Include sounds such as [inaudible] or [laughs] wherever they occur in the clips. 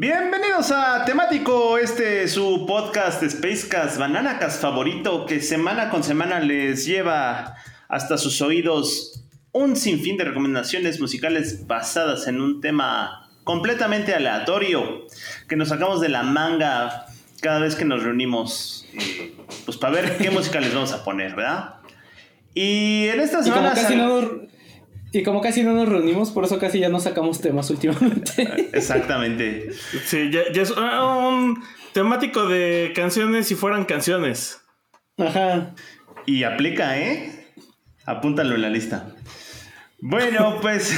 Bienvenidos a Temático, este su podcast Spacecast, Bananacas favorito, que semana con semana les lleva hasta sus oídos un sinfín de recomendaciones musicales basadas en un tema completamente aleatorio que nos sacamos de la manga cada vez que nos reunimos, eh, pues para ver qué música les vamos a poner, ¿verdad? Y en esta semana... Y como casi no nos reunimos, por eso casi ya no sacamos temas últimamente. [laughs] Exactamente. Sí, ya, es un temático de canciones si fueran canciones. Ajá. Y aplica, ¿eh? Apúntalo en la lista. Bueno, [laughs] pues.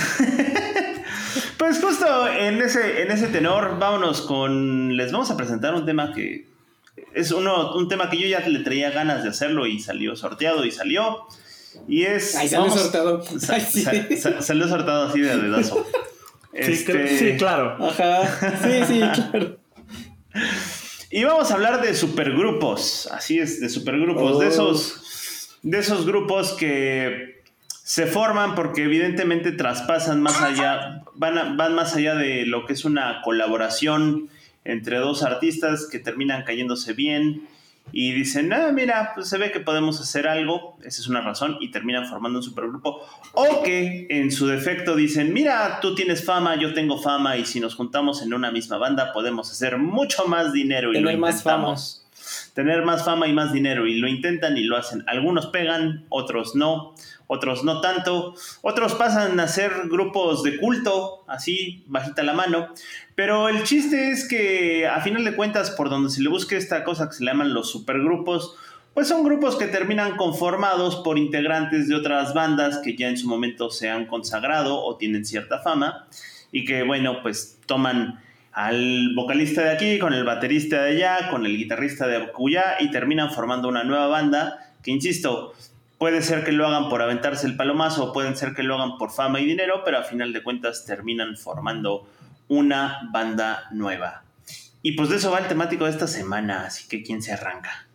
[laughs] pues justo en ese, en ese tenor, vámonos con. Les vamos a presentar un tema que. Es uno, un tema que yo ya le traía ganas de hacerlo y salió sorteado y salió. Y es. Ay, salió sorteado. salió sorteado así de dedazo. Este, sí, claro. Ajá. Sí, sí, claro. Y vamos a hablar de supergrupos. Así es, de supergrupos. De oh. esos. De esos grupos que se forman porque evidentemente traspasan más allá. Van, van más allá de lo que es una colaboración entre dos artistas que terminan cayéndose bien y dicen, ah, mira, pues se ve que podemos hacer algo, esa es una razón, y terminan formando un supergrupo. O que en su defecto dicen, mira, tú tienes fama, yo tengo fama, y si nos juntamos en una misma banda podemos hacer mucho más dinero y Tener lo intentamos. Más Tener más fama y más dinero, y lo intentan y lo hacen. Algunos pegan, otros no, otros no tanto, otros pasan a ser grupos de culto, así, bajita la mano, pero el chiste es que a final de cuentas, por donde se le busque esta cosa que se le llaman los supergrupos, pues son grupos que terminan conformados por integrantes de otras bandas que ya en su momento se han consagrado o tienen cierta fama y que bueno, pues toman al vocalista de aquí con el baterista de allá, con el guitarrista de acullá y terminan formando una nueva banda que insisto, puede ser que lo hagan por aventarse el palomazo o pueden ser que lo hagan por fama y dinero, pero a final de cuentas terminan formando una banda nueva. Y pues de eso va el temático de esta semana, así que ¿quién se arranca?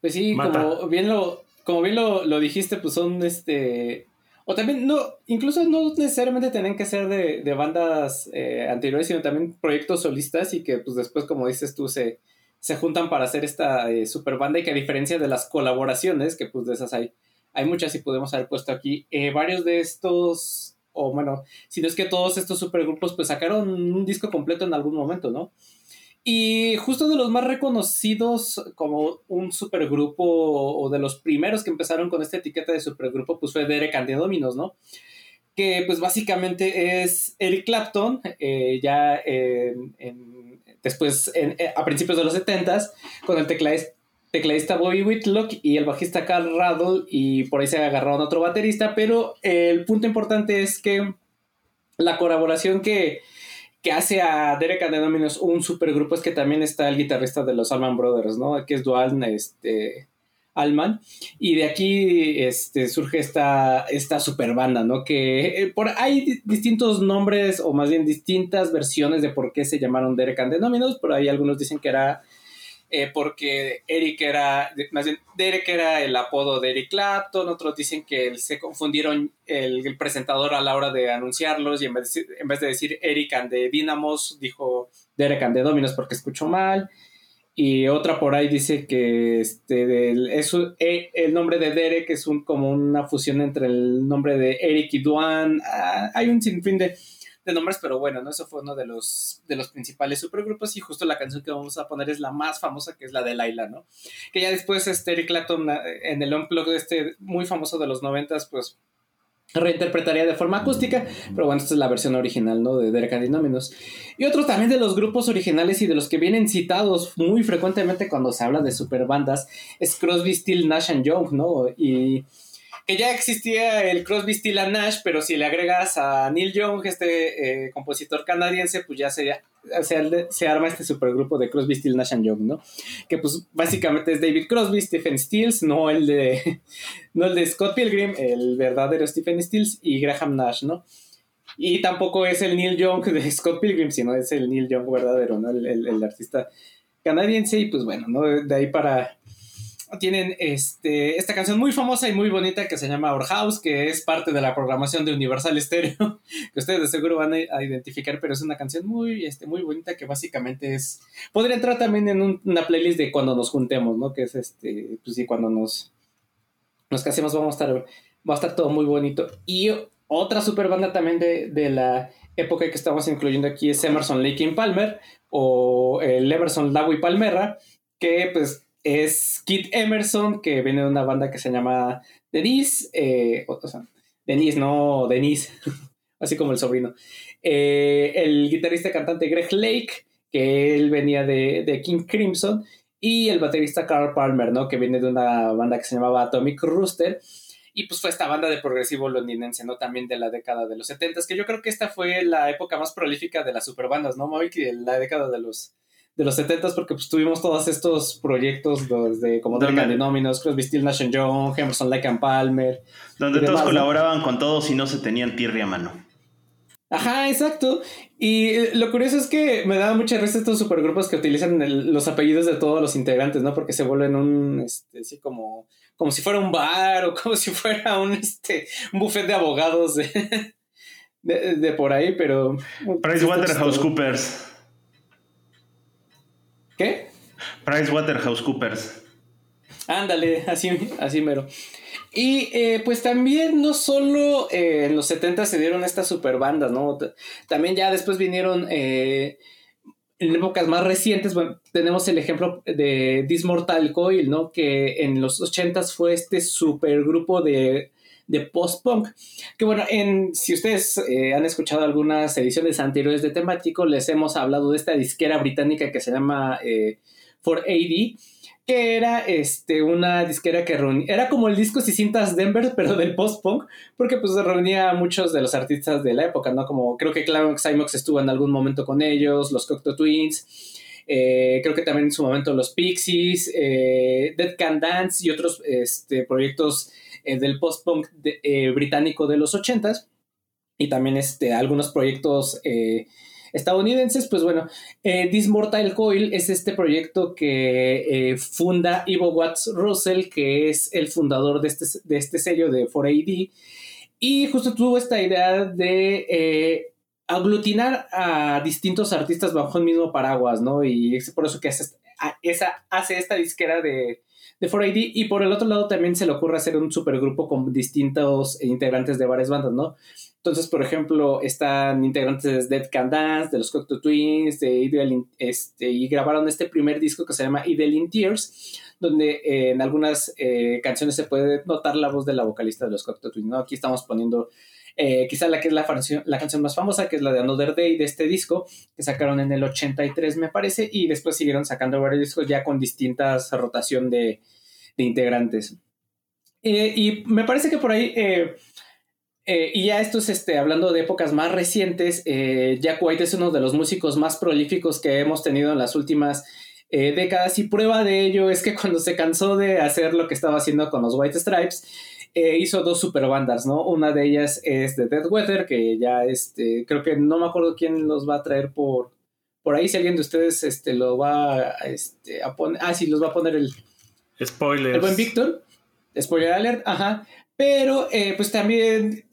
Pues sí, como bien lo, como bien lo, dijiste, pues son este. O también, no, incluso no necesariamente tienen que ser de, bandas eh, anteriores, sino también proyectos solistas y que pues después, como dices tú, se, se juntan para hacer esta eh, super banda y que a diferencia de las colaboraciones, que pues de esas hay, hay muchas y podemos haber puesto aquí, eh, varios de estos o bueno, si no es que todos estos supergrupos pues sacaron un disco completo en algún momento, ¿no? Y justo de los más reconocidos como un supergrupo o de los primeros que empezaron con esta etiqueta de supergrupo pues fue Derek and the Dominos, ¿no? Que pues básicamente es Eric Clapton, eh, ya después eh, a principios de los 70s, con el tecladista tecladista Bobby Whitlock y el bajista Carl Raddle y por ahí se agarraron otro baterista, pero el punto importante es que la colaboración que, hace a Derek and the un supergrupo es que también está el guitarrista de los Allman Brothers, ¿no? Que es Dual este, Allman. Y de aquí este, surge esta, esta super banda, ¿no? Que eh, por, hay distintos nombres o más bien distintas versiones de por qué se llamaron Derek and the Por ahí algunos dicen que era eh, porque Eric era, Derek era el apodo de Eric Clapton, otros dicen que se confundieron el, presentador a la hora de anunciarlos y en vez de, en vez de decir Eric and the Dynamos, dijo Derek and the Dominos porque escuchó mal. Y otra por ahí dice que este, el, e, el nombre de Derek es un, como una fusión entre el nombre de Eric y Duan. Ah, hay un sinfín de, de nombres, pero bueno, ¿no? Eso fue uno de los, de los principales supergrupos y justo la canción que vamos a poner es la más famosa, que es la de Laila, ¿no? Que ya después este Eric Clapton en el unplug este muy famoso de los noventas, pues reinterpretaría de forma acústica, pero bueno, esta es la versión original, ¿no? De Derek Andinómenos. Y otro también de los grupos originales y de los que vienen citados muy frecuentemente cuando se habla de superbandas es Crosby, Still, Nash Young, ¿no? Y que ya existía el Crosby, Still Nash, pero si le agregas a Neil Young, este eh, compositor canadiense, pues ya sería se, arma este supergrupo de Crosby, Stills, Nash Young, ¿no? Que pues básicamente es David Crosby, Stephen Stills, no el de, [laughs] no el de Scott Pilgrim, el verdadero Stephen Stills y Graham Nash, ¿no? Y tampoco es el Neil Young de [laughs] Scott Pilgrim, sino es el Neil Young verdadero, ¿no? El, el artista canadiense y pues bueno, ¿no? De ahí para tienen este, esta canción muy famosa y muy bonita que se llama Our House, que es parte de la programación de Universal Stereo, [laughs] que ustedes de seguro van a, identificar, pero es una canción muy, este, muy bonita que básicamente es... Podría entrar también en una playlist de cuando nos juntemos, ¿no? Que es este, pues sí, cuando nos, nos casemos vamos a estar, va a estar todo muy bonito. Y otra super banda también de, de la época que estamos incluyendo aquí es Emerson Lake Palmer o el Emerson Lago y Palmerra, que pues es Kit Emerson, que viene de una banda que se llama Denise, eh, o, sea, Denise, no Denise, [laughs] así como el sobrino. Eh, el guitarrista cantante Greg Lake, que él venía de, King Crimson, y el baterista Carl Palmer, ¿no? Que viene de una banda que se llamaba Atomic Rooster. Y pues fue esta banda de progresivo londinense, ¿no? También de la década de los 70, que yo creo que esta fue la época más prolífica de las superbandas, ¿no? que la década de los de los 70 porque pues tuvimos todos estos proyectos de, como Duncan Denominos, Crosby, Still, Nash Young, Emerson, Lake and Palmer. Donde todos colaboraban con todos y no se tenían tierra a mano. Ajá, exacto. Y eh, lo curioso es que me da mucha risa estos supergrupos que utilizan los apellidos de todos los integrantes, ¿no? Porque se vuelven un, este, así como, como si fuera un bar [laughs] o como si fuera un, este, un buffet de abogados de, [laughs] de, por ahí, pero... PricewaterhouseCoopers. ¿Qué? PricewaterhouseCoopers. Ándale, así, así mero. Y eh, pues también no solo eh, en los 70 se dieron estas super bandas, ¿no? También ya después vinieron eh, en épocas más recientes, bueno, tenemos el ejemplo de Dismortal Coil, ¿no? Que en los 80 fue este supergrupo de de post-punk. Que bueno, en, si ustedes eh, han escuchado algunas ediciones anteriores de temático, les hemos hablado de esta disquera británica que se llama eh, 4AD, que era este, una disquera que reunía, era como el disco y cintas Denver, [laughs] pero del post-punk, porque pues reunía a muchos de los artistas de la época, ¿no? Como creo que Simox estuvo en algún momento con ellos, los Cocteau Twins. Eh, creo que también en su momento los Pixies, eh, Dead Can Dance y otros este, proyectos eh, del post-punk eh, británico de los 80s y también este, algunos proyectos eh, estadounidenses, pues bueno, This Mortal Coil es este proyecto que funda Ivo Watts Russell, que es el fundador de este, de este sello de 4AD, y justo tuvo esta idea de aglutinar a distintos artistas bajo el mismo paraguas, ¿no? Y es por eso que hace, esa, hace esta disquera de, de 4AD. Y por el otro lado también se le ocurre hacer un supergrupo con distintos integrantes de varias bandas, ¿no? Entonces, por ejemplo, están integrantes de Dead Can Dance, de los Cocteau Twins, de Ideal, este, y grabaron este primer disco que se llama Ideal in Tears, donde eh, en algunas eh, canciones se puede notar la voz de la vocalista de los Cocteau Twins, ¿no? Aquí estamos poniendo eh, quizá la que es la, la, canción más famosa, que es la de Another Day de este disco, que sacaron en el 83 me parece, y después siguieron sacando varios discos ya con distintas rotación de, integrantes. Eh, y me parece que por ahí, eh, y ya esto es este, hablando de épocas más recientes, Jack White es uno de los músicos más prolíficos que hemos tenido en las últimas décadas y prueba de ello es que cuando se cansó de hacer lo que estaba haciendo con los White Stripes, eh, hizo dos super bandas, ¿no? Una de ellas es The Dead Weather, que ya este, creo que no me acuerdo quién los va a traer por, por ahí, si alguien de ustedes este, lo va este, a poner, ah, sí, los va a poner el... Spoiler. El buen Víctor. Spoiler alert, ajá. Pero, eh, pues también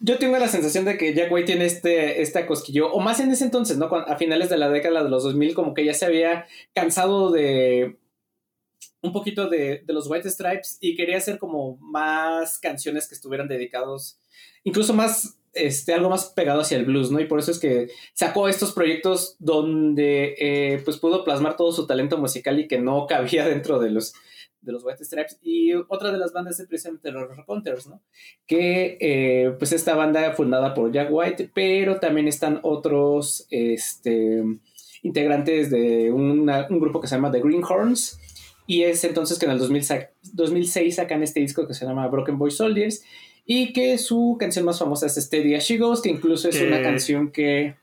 yo tengo la sensación de que Jack White tiene este, este cosquillo, o más en ese entonces, ¿no? A finales de la década de los 2000, como que ya se había cansado de, un poquito de, los White Stripes y quería hacer como más canciones que estuvieran dedicados, incluso más, este, algo más pegado hacia el blues, ¿no? Y por eso es que sacó estos proyectos donde eh, pues pudo plasmar todo su talento musical y que no [laughs] cabía dentro de los, de los White Stripes. Y otra de las bandas es precisamente los Hunters, ¿no? Que eh, pues esta banda fundada por Jack White, pero también están otros, este integrantes de un grupo que se llama The Greenhorns, y es entonces que en el 2006 sacan este disco que se llama Broken Boy Soldiers y que su canción más famosa es Steady As She Goes, que incluso es una canción que...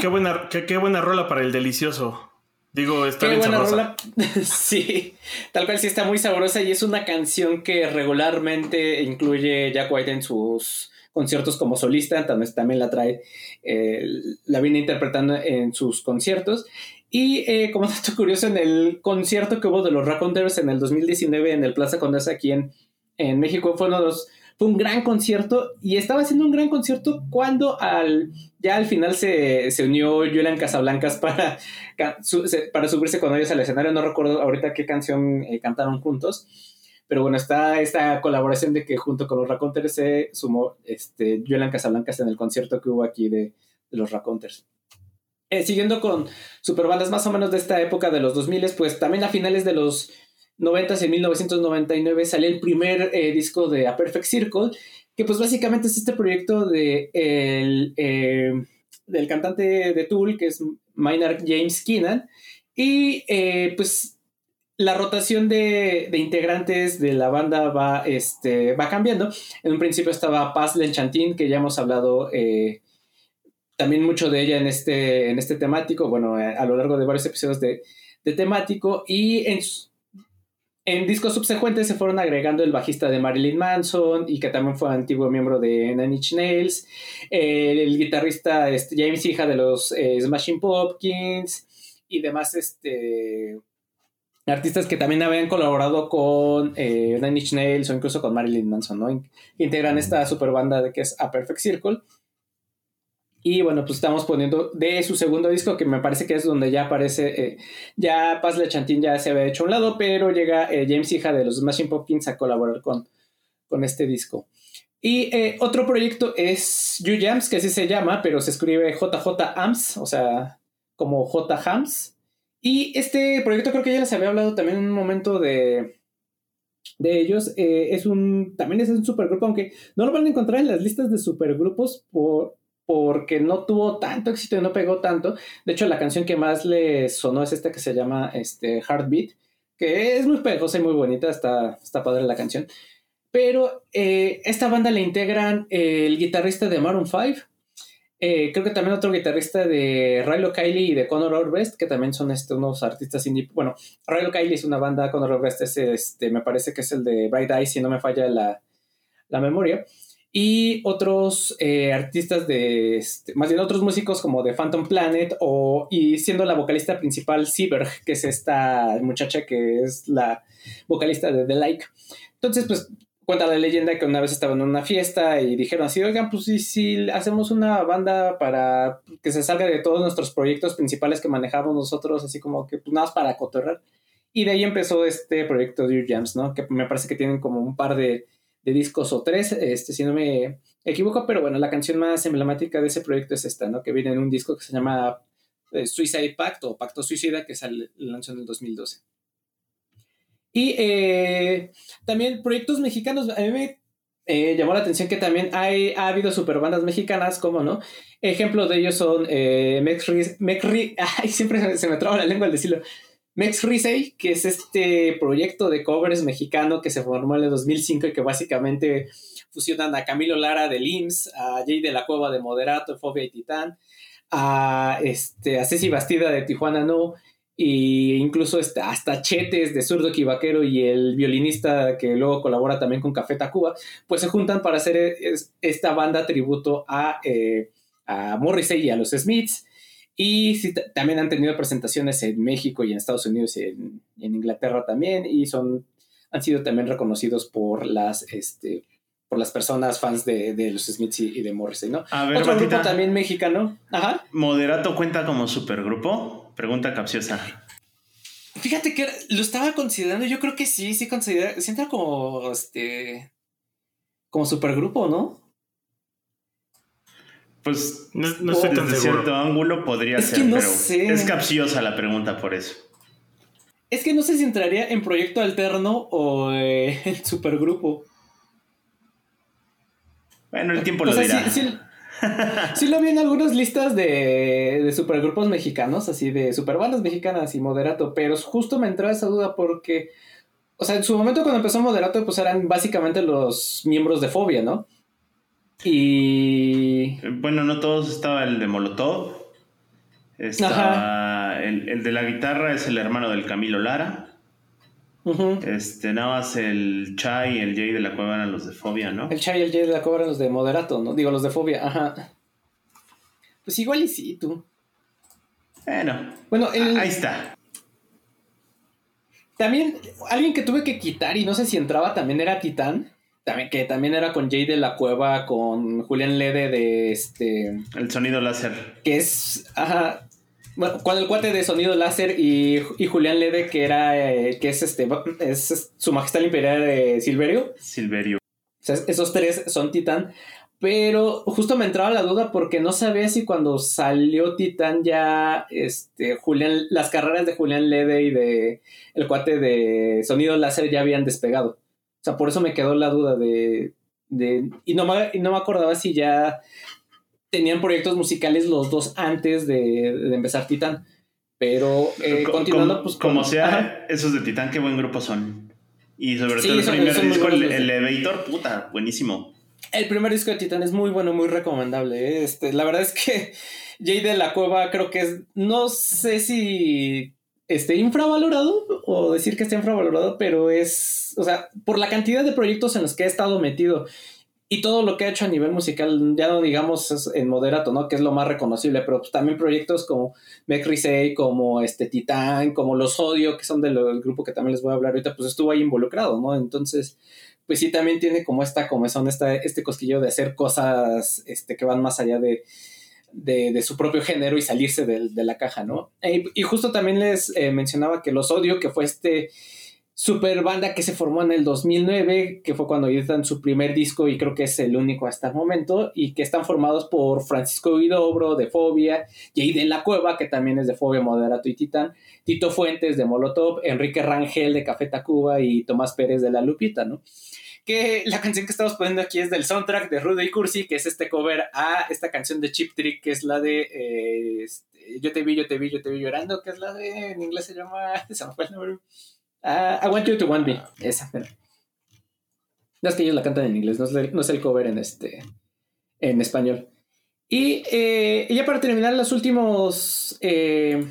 Qué, buena, qué buena rola para el delicioso. Digo, está Qué bien buena sabrosa. rola. [laughs] sí, tal cual sí está muy sabrosa y es una canción que regularmente incluye Jack White en sus conciertos como solista, también, también la trae, eh, la viene interpretando en sus conciertos. Y eh, como [laughs] dato curioso, en el concierto que hubo de los Raconteurs en el 2019 en el Plaza Condesa aquí en, en México, fue uno de los fue un gran concierto y estaba haciendo un gran concierto cuando al, ya al final se, se unió Julian Casablancas para, [laughs] para subirse con ellos al escenario. No recuerdo ahorita qué canción eh, cantaron juntos, pero bueno, está esta colaboración de que junto con los Raconteurs se sumó este, Julian Casablancas en el concierto que hubo aquí de, de los Raconteurs. Eh, siguiendo con superbandas más o menos de esta época de los 2000, pues también a finales de los 90 en 1999 salió el primer eh, disco de A Perfect Circle, que pues básicamente es este proyecto de el, eh, del cantante de Tool, que es Maynard James Keenan, y pues la rotación de, integrantes de la banda va, este, va cambiando. En un principio estaba Paz Lenchantin, que ya hemos hablado también mucho de ella en este, en este temático, bueno, a lo largo de varios episodios de, de temático, y en discos subsecuentes se fueron agregando el bajista de Marilyn Manson y que también fue antiguo miembro de Nine Inch Nails, el, el guitarrista este, James Hija de los eh, Smashing Pumpkins y demás este, artistas que también habían colaborado con eh, Nine Inch Nails o incluso con Marilyn Manson, ¿no? Integran esta super banda que es A Perfect Circle. Y bueno, pues estamos poniendo de su segundo disco, que me parece que es donde ya aparece, eh, ya Paz Le Chantín ya se había hecho a un lado, pero llega eh, James Hija de los Smashing Pumpkins a colaborar con, con este disco. Y eh, otro proyecto es You Jams, que así se llama, pero se escribe JJ Ams, o sea, como J Hams. Y este proyecto creo que ya les había hablado también en un momento de, de ellos. Es un, también es un supergrupo, aunque no lo van a encontrar en las listas de supergrupos por, porque no tuvo tanto éxito y no pegó tanto. De hecho, la canción que más le sonó es esta que se llama este, Heartbeat, que es muy pegosa y muy bonita, está, está padre la canción. Pero eh, esta banda le integran el guitarrista de Maroon 5, eh, creo que también otro guitarrista de Rilo Kiley y de Conor Orbest, que también son este, unos artistas indie. Bueno, Rilo Kiley es una banda, Conor Orbest es este, me parece que es el de Bright Eyes, si no me falla la, la memoria y otros eh, artistas de, este, más bien otros músicos como de Phantom Planet o, y siendo la vocalista principal Sieberg, que es esta muchacha que es la vocalista de The Like. Entonces, pues cuenta la leyenda que una vez estaban en una fiesta y dijeron así, oigan, pues si, si hacemos una banda para que se salga de todos nuestros proyectos principales que manejamos nosotros, así como que pues nada más para cotorrar. Y de ahí empezó este proyecto de Jams, ¿no? Que me parece que tienen como un par de de discos o tres, este, si no me equivoco, pero bueno, la canción más emblemática de ese proyecto es esta, ¿no? Que viene en un disco que se llama eh, Suicide Pact o Pacto Suicida, que sale, lanzó en el 2012. Y eh, también proyectos mexicanos, a mí me eh, llamó la atención que también hay, ha habido superbandas mexicanas, como no? Ejemplo de ellos son eh, Mex, Mex, [laughs] ay, siempre se me traba la lengua al decirlo. Mex Risey, que es este proyecto de covers mexicano que se formó en el 2005 y que básicamente fusionan a Camilo Lara de LIMS, a Jay de la Cueva de Moderato, Fobia y Titán, a, este, a Ceci Bastida de Tijuana No, e incluso este, hasta Chetes de Zurdo Quivaquero y el violinista que luego colabora también con Café Tacuba, pues se juntan para hacer es, esta banda tributo a, eh, a Morrissey y a los Smiths. Y sí, también han tenido presentaciones en México y en Estados Unidos y en, en, Inglaterra también. Y son, han sido también reconocidos por las, este, por las personas fans de, de los Smiths y, y, de Morrissey, ¿no? A ver, Otro Batita, grupo también mexicano. Ajá. ¿Moderato cuenta como supergrupo? Pregunta capciosa. Fíjate que lo estaba considerando. Yo creo que sí, sí considera. Sienta como este. Como supergrupo, ¿no? Pues no, no estoy tan desde seguro. cierto ángulo podría Es ser, que no pero sé. es capciosa la pregunta por eso. Es que no sé si entraría en proyecto alterno o eh, [laughs] en supergrupo. Bueno, el tiempo O lo sea, dirá. sí, sí- sí lo vi en algunas listas de, de supergrupos mexicanos, así de superbandas mexicanas y Moderato, pero justo me entraba esa duda porque, o sea, en su momento cuando empezó Moderato, pues eran básicamente los miembros de Fobia, ¿no? Y... Bueno, no todos estaba el de Molotov. Está el, el de la guitarra es el hermano del Camilo Lara. Este, nada más el Chai y el Jay de la Cueva eran los de Fobia, ¿no? El Chai y el Jay de la Cueva eran los de Moderato, ¿no? Digo, los de Fobia, ajá. Pues igual y sí, tú. Bueno, bueno ahí está. También, alguien que tuve que quitar y no sé si entraba también era Titán. También, que también era con Jay de la Cueva, con Julián Lede de este. El sonido láser. Que es. Ajá. Bueno, con el cuate de sonido láser y, Julián Lede, que era, eh, que es este, es su majestad imperial de Silverio. Silverio. O sea, esos tres son Titán. Pero justo me entraba la duda porque no sabía si cuando salió Titán ya, este, Julián, las carreras de Julián Lede y de el cuate de sonido láser ya habían despegado. O sea, por eso me quedó la duda de, de y, no me, y no me acordaba si ya tenían proyectos musicales los dos antes de, empezar Titán. Pero eh, continuando, pues. Como, sea, esos de Titán, qué buen grupo son. Y sobre todo el primer disco, el, Elevator, puta, buenísimo. El primer disco de Titán es muy bueno, muy recomendable. ¿eh? Este, la verdad es que [laughs] Jay de la Cueva creo que es. No sé si esté infravalorado o decir que esté infravalorado, pero es. O sea, por la cantidad de proyectos en los que he estado metido y todo lo que ha hecho a nivel musical, ya no digamos en moderato, ¿no? Que es lo más reconocible, pero pues también proyectos como Mecrisei, como este Titán, como Los Odio, que son del, grupo que también les voy a hablar ahorita, pues estuvo ahí involucrado, ¿no? Entonces, pues sí también tiene como esta comezón, esta, este cosquillo de hacer cosas este, que van más allá de, de, su propio género y salirse de, la caja, ¿no? E, y justo también les eh, mencionaba que Los Odio, que fue este super banda que se formó en el 2009, que fue cuando editan su primer disco y creo que es el único hasta el momento, y que están formados por Francisco Guidobro de Fobia, Jay de la Cueva, que también es de Fobia, Moderato y Titán, Tito Fuentes de Molotov, Enrique Rangel de Café Tacuba y Tomás Pérez de La Lupita, ¿no? Que la canción que estamos poniendo aquí es del soundtrack de Rudy Cursi, que es este cover a esta canción de Chip Trick, que es la de eh, este, Yo te vi, yo te vi, yo te vi llorando, que es la de, en inglés se llama, [laughs] se me fue el nombre Ah, I Want You to Want Me. Esa, pero. No es que ellos la cantan en inglés, no es, el, cover en este. en español. Y eh, ya para terminar, los últimos. Eh,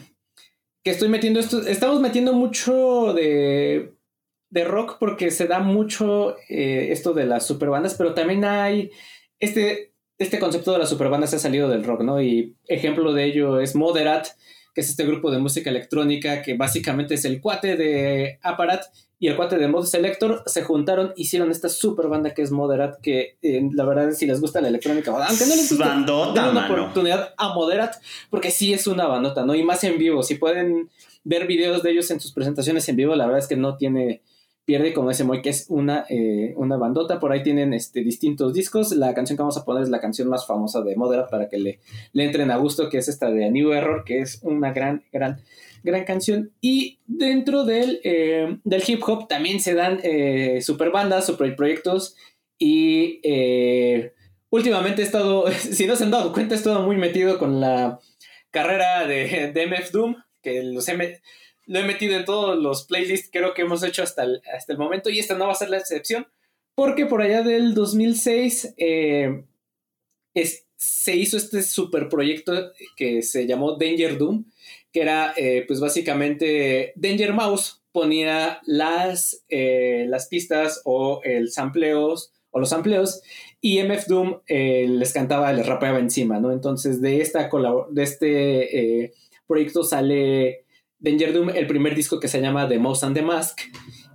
que estoy metiendo esto. Estamos metiendo mucho de. De rock porque se da mucho eh, esto de las superbandas, pero también hay. Este, este concepto de las superbandas ha salido del rock, ¿no? Y ejemplo de ello es Moderat que es este grupo de música electrónica que básicamente es el cuate de Apparat y el cuate de Mod Selector, se juntaron, hicieron esta super banda que es Moderat, que eh, la verdad si les gusta la electrónica, aunque no les gusta, bandota, una oportunidad a Moderat, porque sí es una bandota, ¿no? Y más en vivo, si pueden ver videos de ellos en sus presentaciones en vivo, la verdad es que no tiene pierde, como ese Moy, que es una, eh, una bandota. Por ahí tienen este, distintos discos. La canción que vamos a poner es la canción más famosa de Moderat para que le, le entren a gusto, que es esta de New Error, que es una gran, gran, gran canción. Y dentro del, eh, del hip hop también se dan eh, super bandas, super proyectos. Y últimamente he estado, [laughs] si no se han dado cuenta, he estado muy metido con la carrera de, de MF Doom, que los M lo he metido en todos los playlists creo que hemos hecho hasta el, hasta el momento y esta no va a ser la excepción porque por allá del 2006 eh, se hizo este super proyecto que se llamó Danger Doom, que era eh, pues básicamente Danger Mouse ponía las, eh, las pistas o el sampleos o los sampleos y MF Doom les cantaba, les rapeaba encima, ¿no? Entonces de, esta de este proyecto sale Danger Doom, el primer disco que se llama The Mouse and the Mask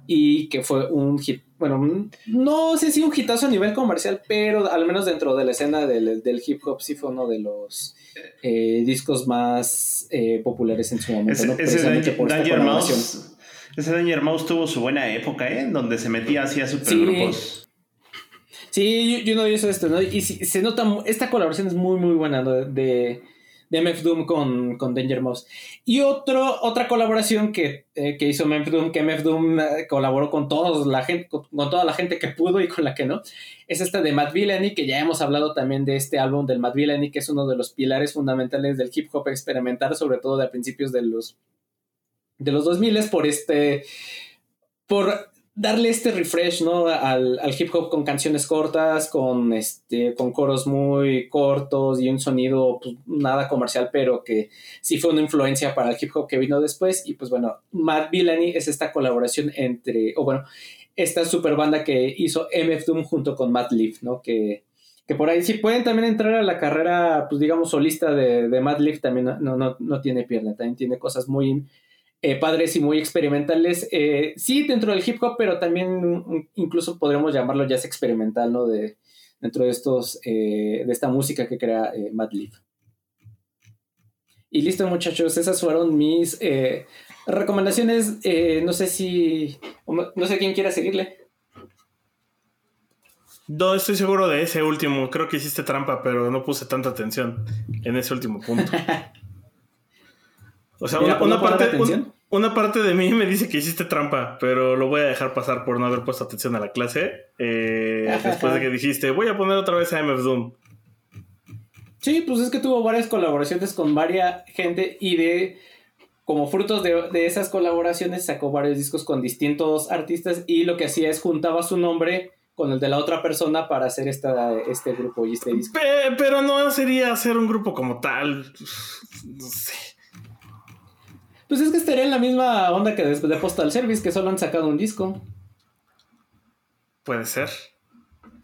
y que fue un hit, bueno, no sé si un hitazo a nivel comercial, pero al menos dentro de la escena del, hip hop sí fue uno de los eh, discos más eh, populares en su momento. Ese, Danger, Mouse, ese Danger Mouse tuvo su buena época, ¿eh? Donde se metía hacia supergrupos. Sí, yo, no hice esto, ¿no? Y se nota, esta colaboración es muy, muy buena, de de MF Doom con, con Danger Mouse. Y otro, otra colaboración que, eh, que hizo MF Doom, que MF Doom eh, colaboró con, todos la gente, con, toda la gente que pudo y con la que no, es esta de Matt Villani, que ya hemos hablado también de este álbum del Matt Villani, que es uno de los pilares fundamentales del hip hop experimental, sobre todo de principios de los, de los 2000 por este, por darle este refresh, ¿no? Al, al, hip hop con canciones cortas, con, este, con coros muy cortos y un sonido pues, nada comercial, pero que sí fue una influencia para el hip hop que vino después. Y pues bueno, Matt Villani es esta colaboración entre, o bueno, esta super banda que hizo MF Doom junto con Matt Leaf, ¿no? Que, que por ahí sí pueden también entrar a la carrera, pues digamos, solista de, de Matt Leaf, también no, no, no tiene pierna, también tiene cosas muy eh, padres y muy experimentales. Eh, sí, dentro del hip hop, pero también incluso podríamos llamarlo jazz experimental, ¿no? De, dentro de estos, eh, de esta música que crea Matt Leaf. Y listo, muchachos, esas fueron mis recomendaciones. no sé si, no sé quién quiera seguirle. No estoy seguro de ese último. Creo que hiciste trampa, pero no puse tanta atención en ese último punto. [laughs] O sea, una, parte, una parte de mí me dice que hiciste trampa, pero lo voy a dejar pasar por no haber puesto atención a la clase. Eh, después de que dijiste, voy a poner otra vez a MF Doom. Sí, pues es que tuvo varias colaboraciones con varias gente y de como frutos de, esas colaboraciones sacó varios discos con distintos artistas y lo que hacía es juntaba su nombre con el de la otra persona para hacer esta, este grupo y este disco. pero no sería hacer un grupo como tal. No sé. Pues es que estaría en la misma onda que después de Postal Service, que solo han sacado un disco. Puede ser.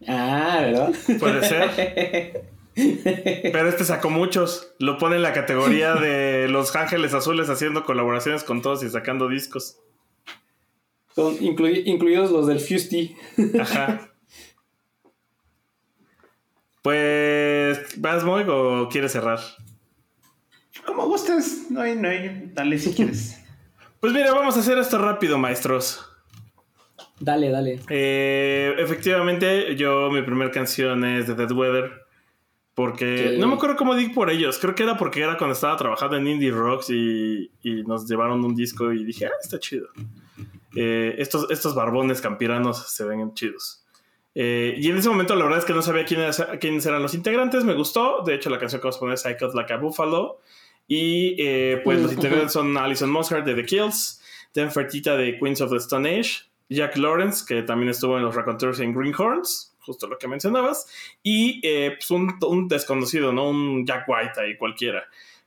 Ah, ¿verdad? Puede ser. [laughs] Pero este sacó muchos. Lo pone en la categoría de Los Ángeles Azules haciendo colaboraciones con todos y sacando discos. Son incluidos los del Fusty. Ajá. [laughs] Pues, ¿vas Moig o quieres cerrar? Como gustes, no hay, no hay. Dale si quieres. [laughs] Pues mira, vamos a hacer esto rápido, maestros. Dale, dale. Eh, efectivamente, yo mi primera canción es de Dead Weather. Porque no me acuerdo cómo di por ellos. Creo que era porque era cuando estaba trabajando en Indie Rocks y, nos llevaron un disco y dije, ah, está chido. Eh, estos, estos barbones campiranos se ven chidos. Eh, y en ese momento la verdad es que no sabía quiénes, quiénes eran los integrantes. Me gustó. De hecho, la canción que vamos a poner es I Cut Like a Buffalo. Y eh, pues los integrantes son Alison Mosshart de The Kills, Dan Fertita de Queens of the Stone Age, Jack Lawrence, que también estuvo en los Raconteurs en Greenhorns, justo lo que mencionabas, y eh, pues un, desconocido, ¿no? Un Jack White ahí cualquiera,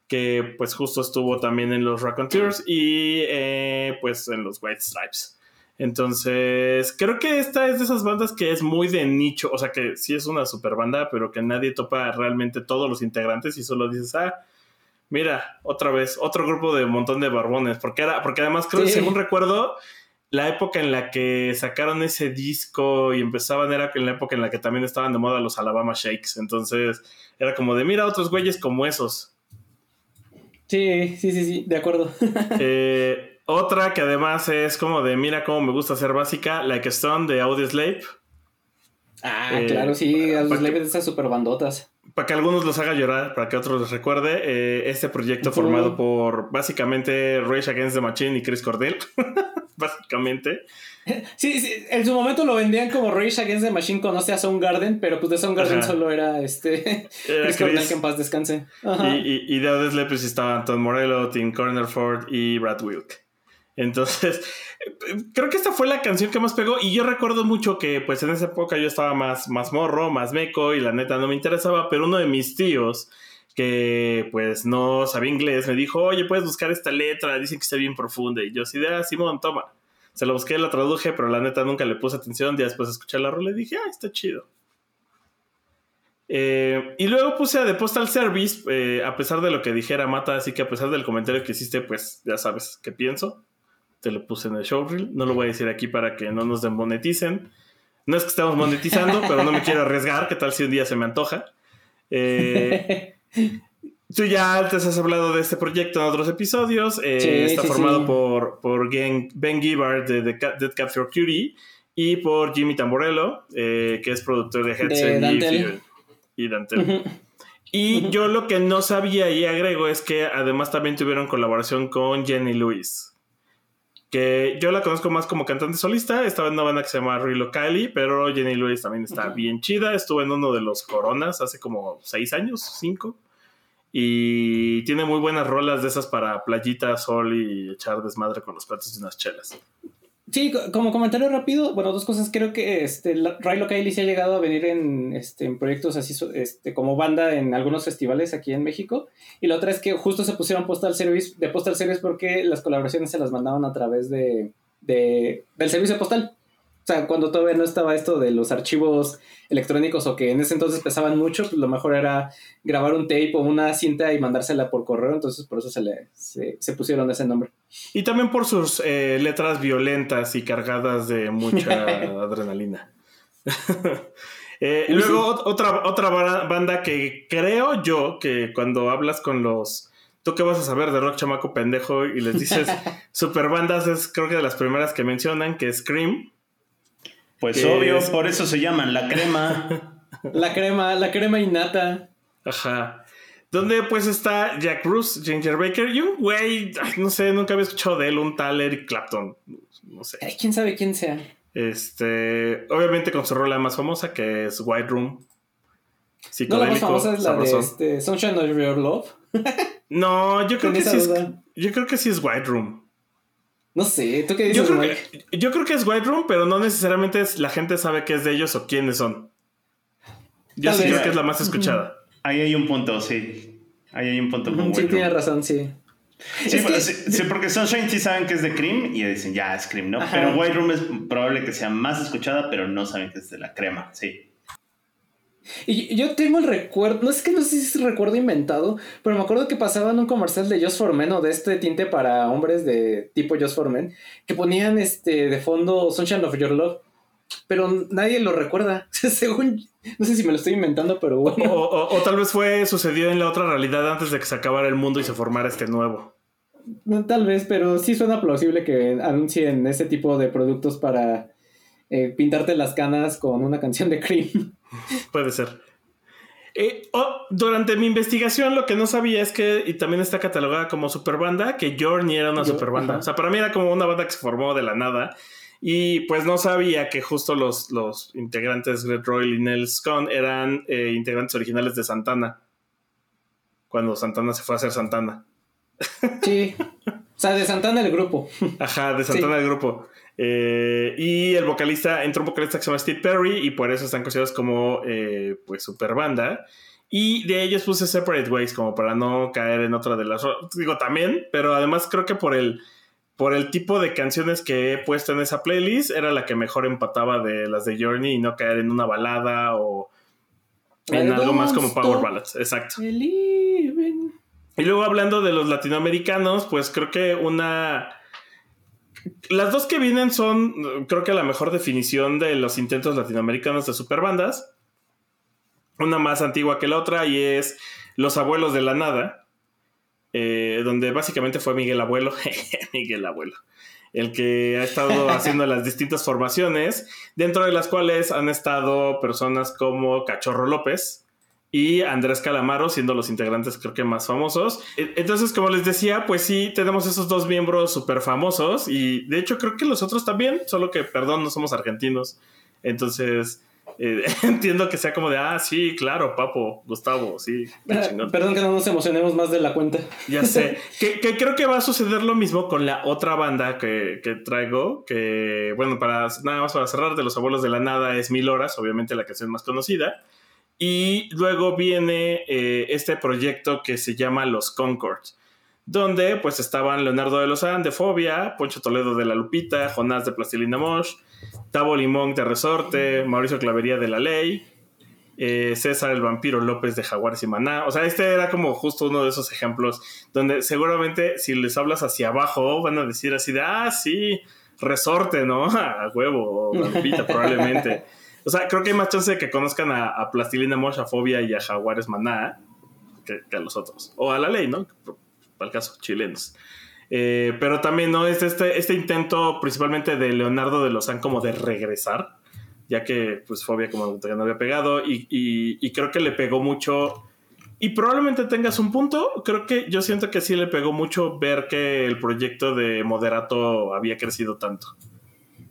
que pues justo estuvo también en los Raconteurs y eh, pues en los White Stripes. Entonces, creo que esta es de esas bandas que es muy de nicho, o sea que sí es una super banda, pero que nadie topa realmente todos los integrantes y solo dices, ah, mira, otra vez, otro grupo de un montón de barbones, porque era, porque además creo, que según recuerdo, la época en la que sacaron ese disco y empezaban era en la época en la que también estaban de moda los Alabama Shakes, entonces era como de, mira, otros güeyes como esos. Sí, sí, sí, sí, de acuerdo. [laughs] Eh, otra que además es como de, mira cómo me gusta ser básica, Like a Stone de Audioslave. Ah, claro, sí, Audioslave es de esas super bandotas para que algunos los haga llorar, para que otros les recuerde, eh, este proyecto formado por básicamente Rage Against the Machine y Chris Cordell, [laughs] básicamente. Sí, sí, en su momento lo vendían como Rage Against the Machine conoce a Soundgarden, pero pues de Soundgarden solo era este [laughs] Chris, Cordell que en paz descanse. Y, y, de Odesle pues estaban Tom Morello, Tim Cornerford y Brad Wilk. Entonces, [laughs] creo que esta fue la canción que más pegó y yo recuerdo mucho que pues en esa época yo estaba más, más morro, más meco y la neta no me interesaba, pero uno de mis tíos que pues no sabía inglés me dijo, oye, puedes buscar esta letra, dicen que está bien profunda y yo así de, ah, Simón, toma. Se lo busqué, la traduje, pero la neta nunca le puse atención, ya después escuché la rola y dije, ah, está chido. Eh, y luego puse a The Postal Service, eh, a pesar de lo que dijera Mata, así que a pesar del comentario que hiciste, pues ya sabes qué pienso te lo puse en el showreel. No lo voy a decir aquí para que no nos demoneticen. No es que estemos monetizando, [laughs] pero no me quiero arriesgar. ¿Qué tal si un día se me antoja? Eh, tú ya antes has hablado de este proyecto en otros episodios. Eh, está formado por, por Ben Gibbard de, Dead Cat for Cutie y por Jimmy Tamborello, eh, que es productor de Headset y, Dante. Y yo lo que no sabía y agrego es que además también tuvieron colaboración con Jenny Lewis que yo la conozco más como cantante solista, estaba en una banda que se llama Rilo Kylie, pero Jenny Lewis también está bien chida, estuvo en uno de los Coronas hace como seis años, cinco, y tiene muy buenas rolas de esas para playita, sol y echar desmadre con los platos y unas chelas. Sí, como comentario rápido, bueno, dos cosas. Creo que este, Rilo Kiley se ha llegado a venir en, este, en proyectos así este, como banda en algunos festivales aquí en México. Y la otra es que justo se pusieron Postal Service, de Postal Service porque las colaboraciones se las mandaban a través de, de del servicio postal. O sea, cuando todavía no estaba esto de los archivos electrónicos o que en ese entonces pesaban mucho, pues lo mejor era grabar un tape o una cinta y mandársela por correo, entonces por eso se le se, pusieron ese nombre. Y también por sus eh, letras violentas y cargadas de mucha [laughs] adrenalina. [laughs] eh, luego otra, otra banda que creo yo que cuando hablas con los... ¿Tú qué vas a saber de rock chamaco pendejo? Y les dices [laughs] super bandas, es creo que de las primeras que mencionan, que es Scream. Pues obvio, por eso se llaman la crema. [laughs] la crema, la crema innata. Ajá. Donde pues está Jack Bruce, Ginger Baker y un güey, no sé, nunca había escuchado de él, un tal Eric Clapton. No sé. ¿Quién sabe quién sea? Este, obviamente con su rola más famosa que es White Room. No, la más famosa es la de este, Sunshine of Your Love. no, yo [laughs] creo que sí es, yo creo que sí es White Room. No sé, ¿tú qué dices? Yo creo, que, yo creo que es White Room, pero no necesariamente es, la gente sabe qué es de ellos o quiénes son. Yo sí creo que es la más escuchada. Ahí hay un punto, sí. Ahí hay un punto con Sí, tiene razón, sí. Sí, sí, porque Sunshine sí saben que es de Cream y dicen, ya, es Cream, ¿no? Pero White Room es probable que sea más escuchada, pero no saben que es de la crema, sí. Y yo tengo el recuerdo, no es que no sé si es recuerdo inventado, pero me acuerdo que pasaban un comercial de Just for Men o de este tinte para hombres de tipo Just for Men, que ponían este de fondo Sunshine of Your Love, pero nadie lo recuerda, [laughs] según, no sé si me lo estoy inventando, pero bueno. O, tal vez fue, sucedió en la otra realidad antes de que se acabara el mundo y se formara este nuevo. No, tal vez, pero sí suena plausible que anuncien ese tipo de productos para eh, pintarte las canas con una canción de Cream. [laughs] Puede ser. Eh, oh, durante mi investigación lo que no sabía es que, y también está catalogada como superbanda, que Journey era una superbanda. O sea, para mí era como una banda que se formó de la nada. Y pues no sabía que justo los, los integrantes Red Royal y Scone eran eh, integrantes originales de Santana. Cuando Santana se fue a hacer Santana. Sí. O sea, de Santana el grupo. Ajá, de Santana el grupo. Eh, y el vocalista, entró un vocalista que se llama Steve Perry y por eso están considerados como eh, pues super banda. Y de ellos puse Separate Ways como para no caer en otra de las... Digo también, pero además creo que por el, por el tipo de canciones que he puesto en esa playlist era la que mejor empataba de las de Journey y no caer en una balada o en algo más como Power Ballads. Exacto. Y luego hablando de los latinoamericanos, pues creo que una las dos que vienen son, creo que la mejor definición de los intentos latinoamericanos de superbandas. Una más antigua que la otra y es Los Abuelos de la Nada, eh, donde básicamente fue Miguel Abuelo, [laughs] Miguel Abuelo, el que ha estado [laughs] haciendo las distintas formaciones, dentro de las cuales han estado personas como Cachorro López, y Andrés Calamaro siendo los integrantes creo que más famosos. E, entonces, como les decía, pues sí, tenemos esos dos miembros súper famosos y de hecho creo que los otros también, solo que, perdón, no somos argentinos. Entonces, eh, [laughs] entiendo que sea como de, ah, sí, claro, Papo, Gustavo, sí. Perdón que no nos emocionemos más de la cuenta. Ya sé. [laughs] que, creo que va a suceder lo mismo con la otra banda que, que, traigo, que, bueno, para nada más para cerrar, de los abuelos de la nada es Mil Horas, obviamente la canción más conocida. Y luego viene eh, este proyecto que se llama Los Concords, donde pues estaban Leonardo de Lozán de Fobia, Poncho Toledo de La Lupita, Jonás de Plastilina Mosh, Tabo Limón de Resorte, Mauricio Clavería de La Ley, eh, César el Vampiro López de Jaguares y Maná. O sea, este era como justo uno de esos ejemplos donde seguramente si les hablas hacia abajo van a decir así de, ah, sí, Resorte, ¿no? [laughs] A huevo, Lupita probablemente. [laughs] O sea, creo que hay más chance de que conozcan a, Plastilina Mosh, a Fobia y a Jaguares Maná que, a los otros. O a la ley, ¿no? Para el caso, chilenos. Eh, pero también, ¿no? Es este, este intento principalmente de Leonardo de Lozán como de regresar, ya que pues Fobia como que no había pegado y, y, creo que le pegó mucho. Y probablemente tengas un punto, creo que yo siento que sí le pegó mucho ver que el proyecto de Moderato había crecido tanto.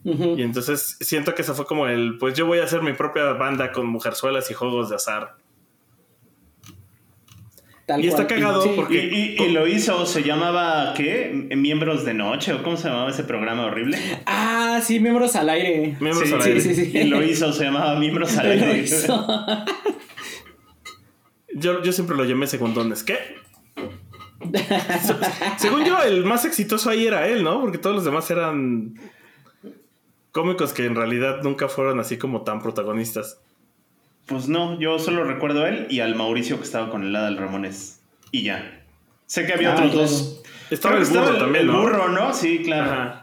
Y entonces siento que eso fue como el, pues yo voy a hacer mi propia banda con mujerzuelas y juegos de azar. y está cagado porque... Y, lo hizo, se llamaba, ¿qué? ¿Miembros de Noche? ¿O cómo se llamaba ese programa horrible? Ah, sí, Miembros al Aire. Miembros al Aire. Sí, sí, y lo hizo, se llamaba Miembros al [laughs] Aire. yo, yo siempre lo llamé segundones. ¿Qué? Según yo, el más exitoso ahí era él, ¿no? Porque todos los demás eran cómicos que en realidad nunca fueron así como tan protagonistas. Pues no, yo solo recuerdo a él y al Mauricio que estaba con el Adal Ramones. Y ya. Sé que había ah, otros dos. Estaba el burro también, ¿no? El burro, ¿no? Sí, claro.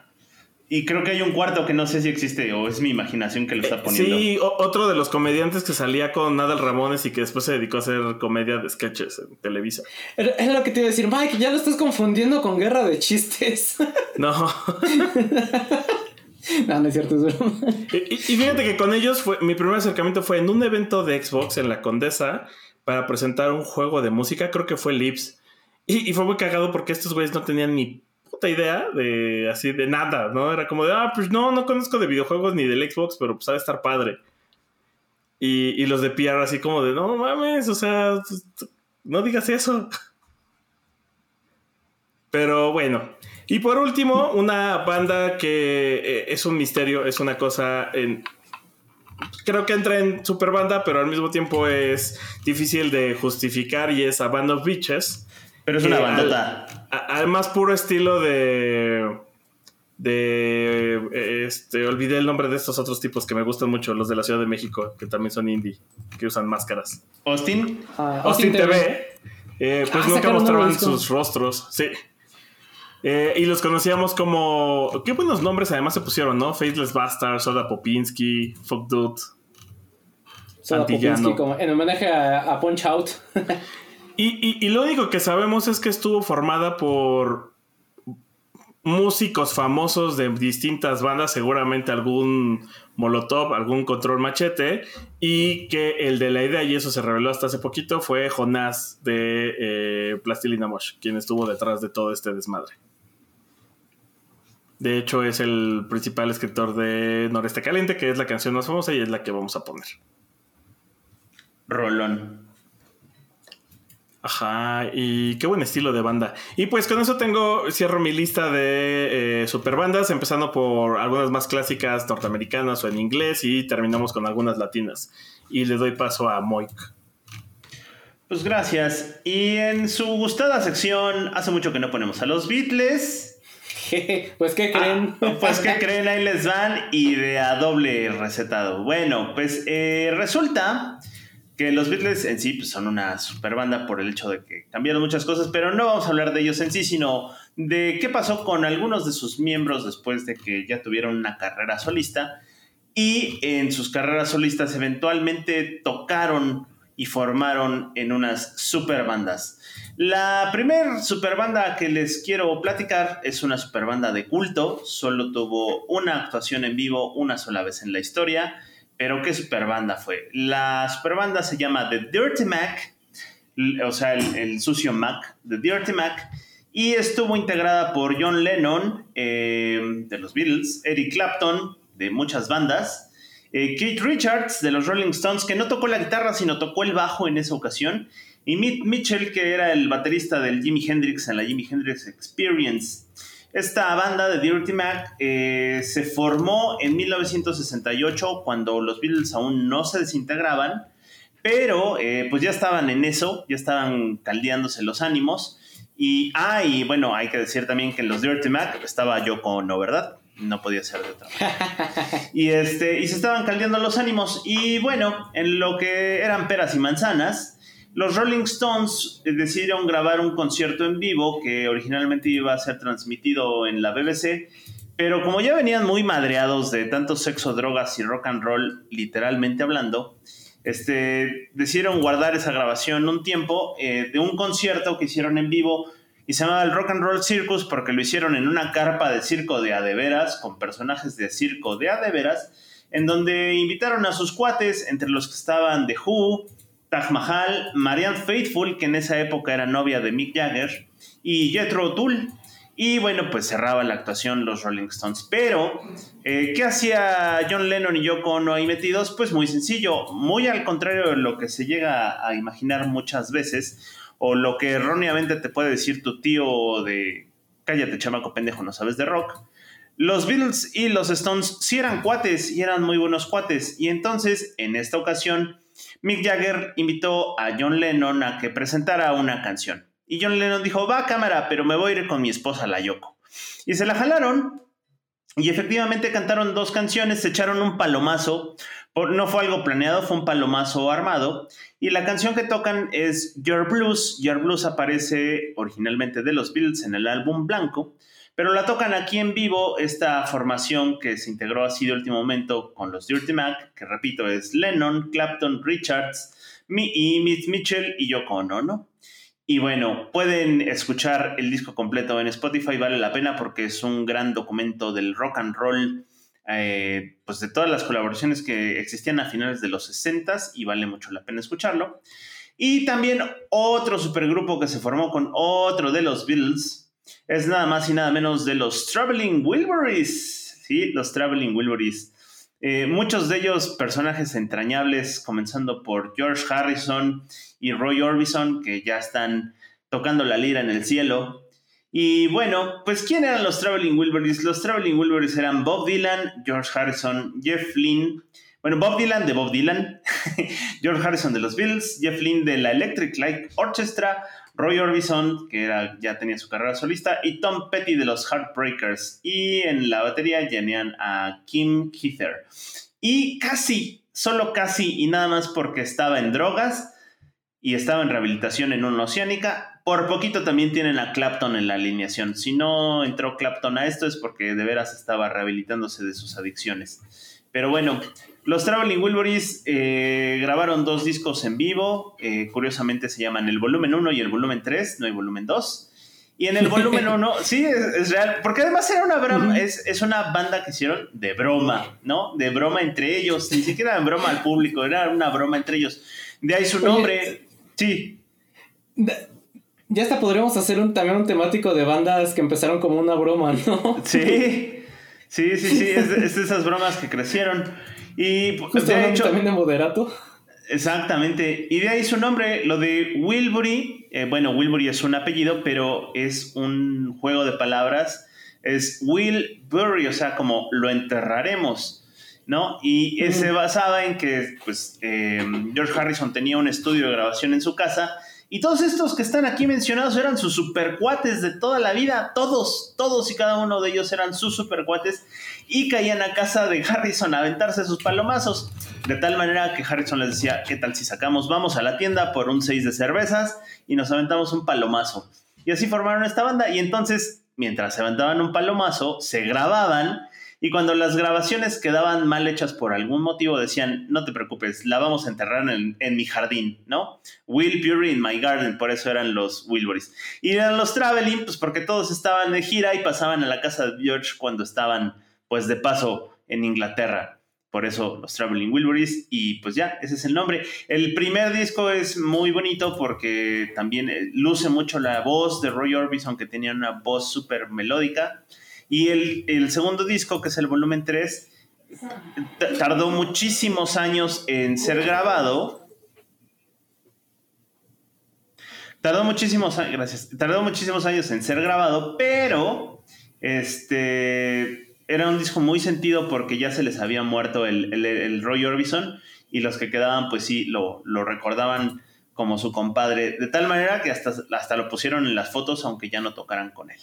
Y creo que hay un cuarto que no sé si existe o es mi imaginación que lo está eh, poniendo. Sí, otro de los comediantes que salía con Nadal Ramones y que después se dedicó a hacer comedia de sketches en Televisa. Es lo que te iba a decir, Mike, ya lo estás confundiendo con Guerra de Chistes. No. [laughs] [laughs] No, no es cierto. y, fíjate que con ellos fue, mi primer acercamiento fue en un evento de Xbox en la Condesa para presentar un juego de música, creo que fue Lips. Y, fue muy cagado porque estos güeyes no tenían ni puta idea de así de nada, ¿no? Era como de, ah, pues no, no conozco de videojuegos ni del Xbox, pero pues sabe estar padre. Y, y los de PR así como de, no mames, o sea, no digas eso. [laughs] Pero bueno, y por último, una banda que eh, es un misterio, es una cosa en... Creo que entra en super banda, pero al mismo tiempo es difícil de justificar y es a Band of Beaches. Pero es una bandota. Al, más puro estilo de... De... Este, olvidé el nombre de estos otros tipos que me gustan mucho, los de la Ciudad de México, que también son indie, que usan máscaras. Austin. Ah, Austin, TV. Eh, pues ah, nunca mostraban sus rostros. Sí. Eh, y los conocíamos como. Qué buenos nombres además se pusieron, ¿no? Faceless Bastard, Soda Popinski, Fuck Dude. Soda Popinski, como en homenaje a, Punch Out. [laughs] y, y, lo único que sabemos es que estuvo formada por músicos famosos de distintas bandas, seguramente algún Molotov, algún Control Machete, y que el de la idea, y eso se reveló hasta hace poquito, fue Jonás de eh, Plastilina Mosh, quien estuvo detrás de todo este desmadre. De hecho, es el principal escritor de Noreste Caliente, que es la canción más famosa y es la que vamos a poner. Rolón. Ajá, y qué buen estilo de banda. Y pues con eso tengo, cierro mi lista de eh, superbandas, empezando por algunas más clásicas norteamericanas o en inglés y terminamos con algunas latinas. Y le doy paso a Moik. Pues gracias. Y en su gustada sección, hace mucho que no ponemos a los Beatles. Pues ¿qué creen? Ah, [laughs] pues ¿qué creen? Ahí les van y de a doble recetado. Bueno, pues eh, resulta que los Beatles en sí pues, son una super banda por el hecho de que cambiaron muchas cosas, pero no vamos a hablar de ellos en sí, sino de qué pasó con algunos de sus miembros después de que ya tuvieron una carrera solista y en sus carreras solistas eventualmente tocaron y formaron en unas super bandas. La primer superbanda que les quiero platicar es una superbanda de culto, solo tuvo una actuación en vivo una sola vez en la historia, pero ¿qué superbanda fue? La superbanda se llama The Dirty Mac, o sea, el, sucio Mac, The Dirty Mac, y estuvo integrada por John Lennon eh, de los Beatles, Eric Clapton de muchas bandas, eh, Keith Richards de los Rolling Stones, que no tocó la guitarra, sino tocó el bajo en esa ocasión, y Mick Mitchell, que era el baterista del Jimi Hendrix en la Jimi Hendrix Experience. Esta banda de Dirty Mac eh, se formó en 1968 cuando los Beatles aún no se desintegraban, pero eh, pues ya estaban en eso, ya estaban caldeándose los ánimos. Y, ah, y bueno, hay que decir también que en los Dirty Mac estaba yo con no, ¿verdad? No podía ser de otra manera. [laughs] y, este, y se estaban caldeando los ánimos. Y bueno, en lo que eran peras y manzanas, los Rolling Stones eh, decidieron grabar un concierto en vivo que originalmente iba a ser transmitido en la BBC, pero como ya venían muy madreados de tanto sexo, drogas y rock and roll, literalmente hablando, este, decidieron guardar esa grabación un tiempo eh, de un concierto que hicieron en vivo y se llamaba el Rock and Roll Circus porque lo hicieron en una carpa de circo de adeveras con personajes de circo de adeveras en donde invitaron a sus cuates, entre los que estaban The Who, Taj Mahal, Marianne Faithful, que en esa época era novia de Mick Jagger, y Jethro Tull. Y bueno, pues cerraba la actuación los Rolling Stones. Pero, eh, ¿qué hacía John Lennon y Yoko Ono ahí metidos? Pues muy sencillo, muy al contrario de lo que se llega a imaginar muchas veces. o lo que erróneamente te puede decir tu tío de cállate chamaco pendejo, no sabes de rock. Los Beatles y los Stones sí eran cuates y eran muy buenos cuates. Y entonces, en esta ocasión, Mick Jagger invitó a John Lennon a que presentara una canción. Y John Lennon dijo, va cámara, pero me voy a ir con mi esposa, la Yoko. Y se la jalaron. Y efectivamente cantaron dos canciones, se echaron un palomazo. no fue algo planeado, fue un palomazo armado. Y la canción que tocan es Your Blues. Your Blues aparece originalmente de los Beatles en el álbum blanco. Pero la tocan aquí en vivo esta formación que se integró así de último momento con los Dirty Mac, que repito es Lennon, Clapton, Richards, y Mitch Mitchell y Yoko Ono, ¿no? Y bueno, pueden escuchar el disco completo en Spotify, vale la pena porque es un gran documento del rock and roll, eh, pues de todas las colaboraciones que existían a finales de los 60 y vale mucho la pena escucharlo. Y también otro supergrupo que se formó con otro de los Beatles, es nada más y nada menos de los Traveling Wilburys. Sí, los Traveling Wilburys. Eh, muchos de ellos personajes entrañables, comenzando por George Harrison y Roy Orbison, que ya están tocando la lira en el cielo. Y bueno, pues ¿quién eran los Traveling Wilburys? Los Traveling Wilburys eran Bob Dylan, George Harrison, Jeff Lynne. Bueno, Bob Dylan de Bob Dylan, [laughs] George Harrison de los Beatles, Jeff Lynne de la Electric Light Orchestra, Roy Orbison, que ya tenía su carrera solista, y Tom Petty de los Heartbreakers. Y en la batería tenían a Kim Heather. Y casi, solo casi, y nada más porque estaba en drogas y estaba en rehabilitación en una oceánica, por poquito también tienen a Clapton en la alineación. Si no entró Clapton a esto es porque de veras estaba rehabilitándose de sus adicciones. Pero bueno, los Traveling Wilburys eh, grabaron dos discos en vivo, eh, curiosamente se llaman el volumen 1 y el volumen 3, no hay volumen 2. Y en el volumen [laughs] 1, sí, es, real, porque además era una broma, es, es, una banda que hicieron de broma, ¿no? De broma entre ellos, ni siquiera de broma al público, era una broma entre ellos. De ahí su nombre, sí. Ya hasta podríamos hacer un, también un temático de bandas que empezaron como una broma, ¿no? Sí, sí, sí, sí, [laughs] es es de esas bromas que crecieron. Y pues, de hecho, también de moderato. Exactamente. Y de ahí su nombre, lo de Wilbury. Eh, bueno, Wilbury es un apellido, pero es un juego de palabras. Es Wilbury, o sea, como lo enterraremos, ¿no? Y se basaba en que, pues, eh, George Harrison tenía un estudio de grabación en su casa y todos estos que están aquí mencionados eran sus supercuates de toda la vida. Todos, todos y cada uno de ellos eran sus supercuates y caían a casa de Harrison a aventarse sus palomazos. De tal manera que Harrison les decía, ¿qué tal si sacamos? Vamos a la tienda por un 6 de cervezas y nos aventamos un palomazo. Y así formaron esta banda. Y entonces, mientras se aventaban un palomazo, se grababan y cuando las grabaciones quedaban mal hechas por algún motivo, decían, no te preocupes, la vamos a enterrar en, mi jardín, ¿no? Will Bury in my garden, por eso eran los Wilburys. Y eran los Traveling, pues porque todos estaban de gira y pasaban a la casa de George cuando estaban, pues de paso en Inglaterra. Por eso los Traveling Wilburys y pues ya, ese es el nombre. El primer disco es muy bonito porque también eh, luce mucho la voz de Roy Orbison, que tenía una voz súper melódica. Y el, segundo disco, que es el volumen 3, tardó muchísimos años en ser grabado. Tardó muchísimos años, gracias. Tardó muchísimos años en ser grabado, pero este era un disco muy sentido porque ya se les había muerto el, Roy Orbison y los que quedaban, pues sí, lo, lo, recordaban como su compadre, de tal manera que hasta, hasta lo pusieron en las fotos, aunque ya no tocaran con él.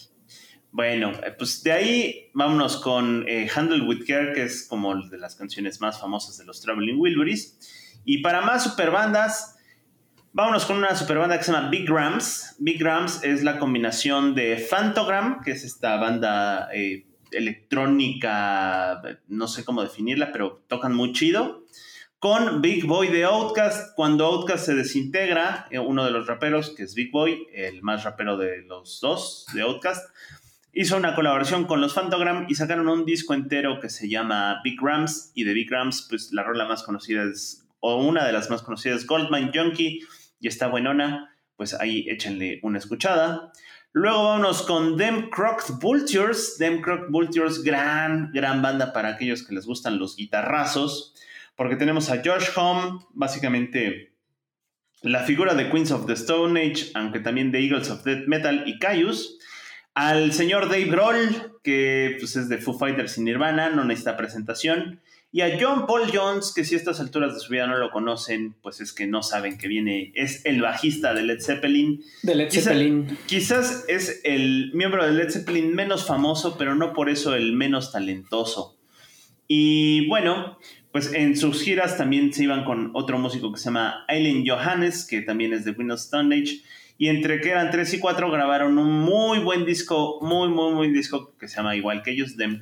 Bueno, eh, pues de ahí vámonos con eh, Handle with Care, que es como de las canciones más famosas de los Traveling Wilburys. Y para más superbandas, vámonos con una superbanda que se llama Big Rams. Big Rams es la combinación de Fantogram, que es esta banda eh, electrónica, no sé cómo definirla, pero tocan muy chido. Con Big Boy de Outcast, cuando Outcast se desintegra, uno de los raperos, que es Big Boy, el más rapero de los dos de Outcast, hizo una colaboración con los Fantogram y sacaron un disco entero que se llama Big Rams y de Big Rams pues la rola más conocida es, o una de las más conocidas es Goldmine Junkie y está buenona, pues ahí échenle una escuchada. Luego vámonos con Them Crocked Vultures. Them Crocked Vultures, gran, gran banda para aquellos que les gustan los guitarrazos, porque tenemos a Josh Home, básicamente la figura de Queens of the Stone Age, aunque también de Eagles of Death Metal y Caius, al señor Dave Grohl, que pues, es de Foo Fighters y Nirvana, no necesita presentación, y a John Paul Jones, que si a estas alturas de su vida no lo conocen, pues es que no saben que viene, es el bajista de Led Zeppelin. De Led Zeppelin. Quizás es el miembro de Led Zeppelin menos famoso, pero no por eso el menos talentoso. Y bueno, pues en sus giras también se iban con otro músico que se llama Eileen Johannes, que también es de Windows Stone Age. Y entre que eran 3 y 4 grabaron un muy buen disco, muy, muy buen disco que se llama igual que ellos, Them,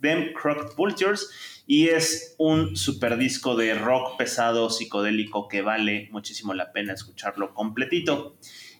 Them Crocked Vultures y es un super disco de rock pesado psicodélico que vale muchísimo la pena escucharlo completito.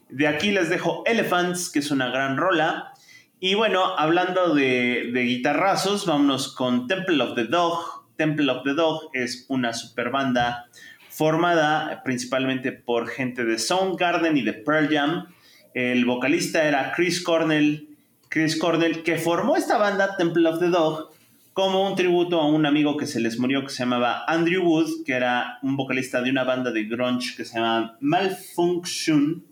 De aquí les dejo Elephants, que es una gran rola. Y bueno, hablando de, guitarrazos, vámonos con Temple of the Dog. Temple of the Dog es una super banda formada principalmente por gente de Soundgarden y de Pearl Jam. El vocalista era Chris Cornell, Chris Cornell, que formó esta banda Temple of the Dog como un tributo a un amigo que se les murió que se llamaba Andrew Wood, que era un vocalista de una banda de grunge que se llama Malfunction,